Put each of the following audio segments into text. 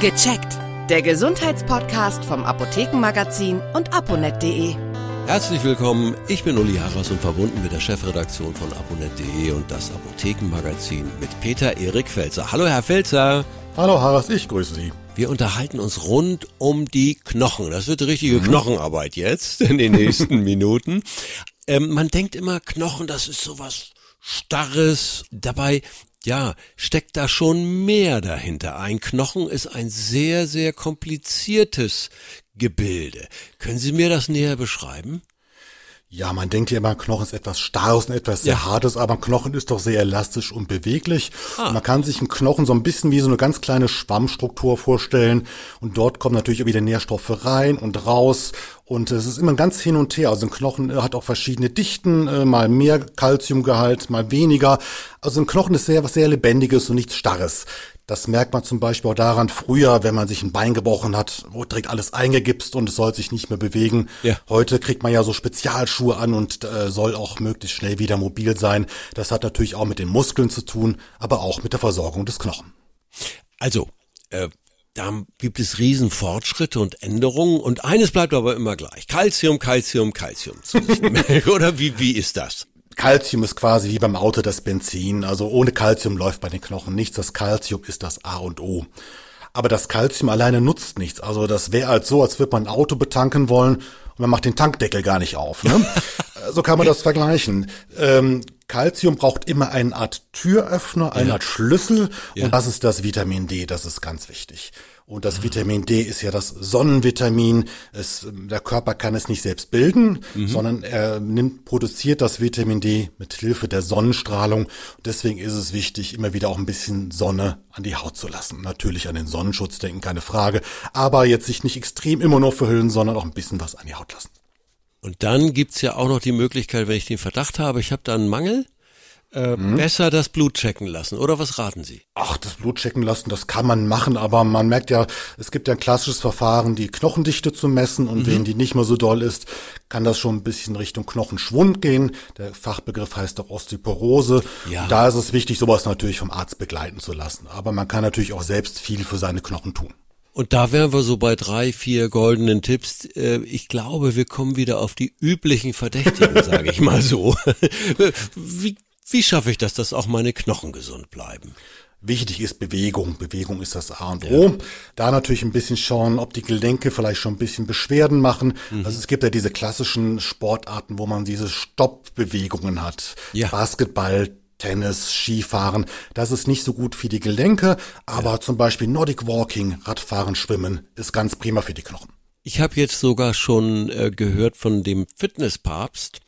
Gecheckt. Der Gesundheitspodcast vom Apothekenmagazin und aponet.de. Herzlich willkommen, ich bin Uli Harras und verbunden mit der Chefredaktion von aponet.de und das Apothekenmagazin mit Peter Erik Felzer. Hallo Herr Felzer. Hallo Harras, ich grüße Sie. Wir unterhalten uns rund um die Knochen. Das wird richtige mhm. Knochenarbeit jetzt in den nächsten Minuten. Ähm, man denkt immer, Knochen, das ist sowas Starres. Dabei ja, steckt da schon mehr dahinter. Ein Knochen ist ein sehr, sehr kompliziertes Gebilde. Können Sie mir das näher beschreiben? Ja, man denkt ja immer, Knochen ist etwas Starres und etwas sehr ja. Hartes, aber ein Knochen ist doch sehr elastisch und beweglich. Ah. Und man kann sich einen Knochen so ein bisschen wie so eine ganz kleine Schwammstruktur vorstellen. Und dort kommen natürlich auch wieder Nährstoffe rein und raus. Und es ist immer ganz hin und her. Also ein Knochen hat auch verschiedene Dichten, äh, mal mehr Kalziumgehalt, mal weniger. Also ein Knochen ist sehr was sehr Lebendiges und nichts Starres. Das merkt man zum Beispiel auch daran, früher, wenn man sich ein Bein gebrochen hat, wurde direkt alles eingegipst und es soll sich nicht mehr bewegen. Ja. Heute kriegt man ja so Spezialschuhe an und äh, soll auch möglichst schnell wieder mobil sein. Das hat natürlich auch mit den Muskeln zu tun, aber auch mit der Versorgung des Knochen. Also, äh, da gibt es Riesenfortschritte und Änderungen und eines bleibt aber immer gleich. Calcium, Calcium, Calcium. Oder wie, wie ist das? Calcium ist quasi wie beim Auto das Benzin. Also ohne Calcium läuft bei den Knochen nichts. Das Calcium ist das A und O. Aber das Calcium alleine nutzt nichts. Also das wäre halt so, als würde man ein Auto betanken wollen und man macht den Tankdeckel gar nicht auf. Ne? so kann man das vergleichen. Ähm, Calcium braucht immer eine Art Türöffner, eine ja. Art Schlüssel ja. und das ist das Vitamin D, das ist ganz wichtig. Und das Vitamin D ist ja das Sonnenvitamin. Es, der Körper kann es nicht selbst bilden, mhm. sondern er nimmt, produziert das Vitamin D mit Hilfe der Sonnenstrahlung. Und deswegen ist es wichtig, immer wieder auch ein bisschen Sonne an die Haut zu lassen. Natürlich an den Sonnenschutz denken, keine Frage. Aber jetzt sich nicht extrem immer nur verhüllen, sondern auch ein bisschen was an die Haut lassen. Und dann gibt's ja auch noch die Möglichkeit, wenn ich den Verdacht habe, ich habe da einen Mangel, äh, hm? besser das Blut checken lassen. Oder was raten Sie? Ach, das Blut checken lassen, das kann man machen, aber man merkt ja, es gibt ja ein klassisches Verfahren, die Knochendichte zu messen und mhm. wenn die nicht mehr so doll ist, kann das schon ein bisschen Richtung Knochenschwund gehen. Der Fachbegriff heißt auch Osteoporose. Ja. Da ist es wichtig, sowas natürlich vom Arzt begleiten zu lassen. Aber man kann natürlich auch selbst viel für seine Knochen tun. Und da wären wir so bei drei, vier goldenen Tipps. Äh, ich glaube, wir kommen wieder auf die üblichen Verdächtigen, sage ich mal so. Wie wie schaffe ich das, dass auch meine Knochen gesund bleiben? Wichtig ist Bewegung. Bewegung ist das A und O. Ja. Da natürlich ein bisschen schauen, ob die Gelenke vielleicht schon ein bisschen Beschwerden machen. Mhm. Also es gibt ja diese klassischen Sportarten, wo man diese Stoppbewegungen hat. Ja. Basketball, Tennis, Skifahren. Das ist nicht so gut für die Gelenke, aber ja. zum Beispiel Nordic Walking, Radfahren, Schwimmen ist ganz prima für die Knochen. Ich habe jetzt sogar schon äh, gehört von dem Fitnesspapst,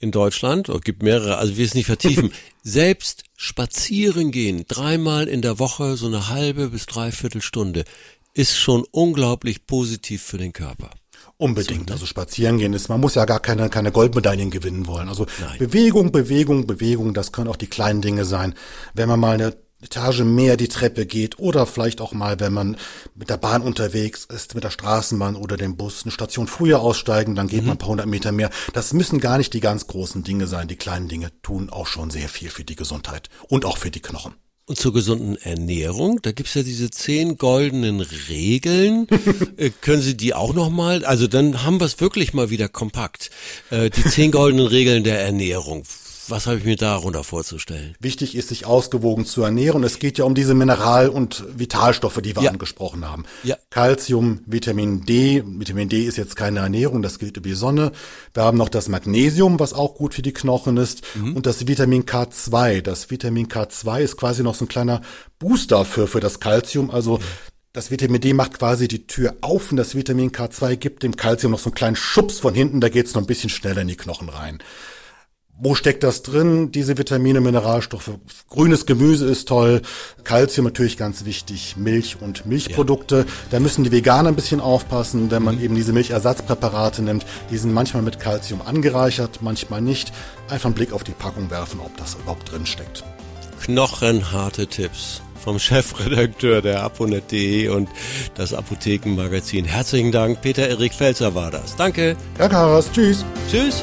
in Deutschland, oder gibt mehrere, also wir es nicht vertiefen, selbst spazieren gehen, dreimal in der Woche, so eine halbe bis dreiviertel Stunde, ist schon unglaublich positiv für den Körper. Unbedingt. So? Also spazieren gehen ist, man muss ja gar keine, keine Goldmedaillen gewinnen wollen. Also Nein. Bewegung, Bewegung, Bewegung, das können auch die kleinen Dinge sein. Wenn man mal eine Etage mehr die Treppe geht oder vielleicht auch mal, wenn man mit der Bahn unterwegs ist, mit der Straßenbahn oder dem Bus, eine Station früher aussteigen, dann geht mhm. man ein paar hundert Meter mehr. Das müssen gar nicht die ganz großen Dinge sein. Die kleinen Dinge tun auch schon sehr viel für die Gesundheit und auch für die Knochen. Und zur gesunden Ernährung, da gibt's ja diese zehn goldenen Regeln. äh, können Sie die auch nochmal? Also dann haben wir es wirklich mal wieder kompakt. Äh, die zehn goldenen Regeln der Ernährung. Was habe ich mir darunter vorzustellen? Wichtig ist, sich ausgewogen zu ernähren. Es geht ja um diese Mineral- und Vitalstoffe, die wir ja. angesprochen haben. Ja. Calcium, Vitamin D. Vitamin D ist jetzt keine Ernährung, das gilt über die Sonne. Wir haben noch das Magnesium, was auch gut für die Knochen ist. Mhm. Und das Vitamin K2. Das Vitamin K2 ist quasi noch so ein kleiner Booster für, für das Calcium. Also das Vitamin D macht quasi die Tür auf und das Vitamin K2 gibt dem Calcium noch so einen kleinen Schubs von hinten, da geht's noch ein bisschen schneller in die Knochen rein. Wo steckt das drin? Diese Vitamine, Mineralstoffe. Grünes Gemüse ist toll. Kalzium natürlich ganz wichtig. Milch und Milchprodukte. Ja. Da müssen die Veganer ein bisschen aufpassen, wenn man mhm. eben diese Milchersatzpräparate nimmt. Die sind manchmal mit Kalzium angereichert, manchmal nicht. Einfach einen Blick auf die Packung werfen, ob das überhaupt drin steckt. Knochenharte Tipps vom Chefredakteur der aponet.de und das Apothekenmagazin. Herzlichen Dank. Peter Erik Felzer war das. Danke. Herr Karas. Tschüss. Tschüss.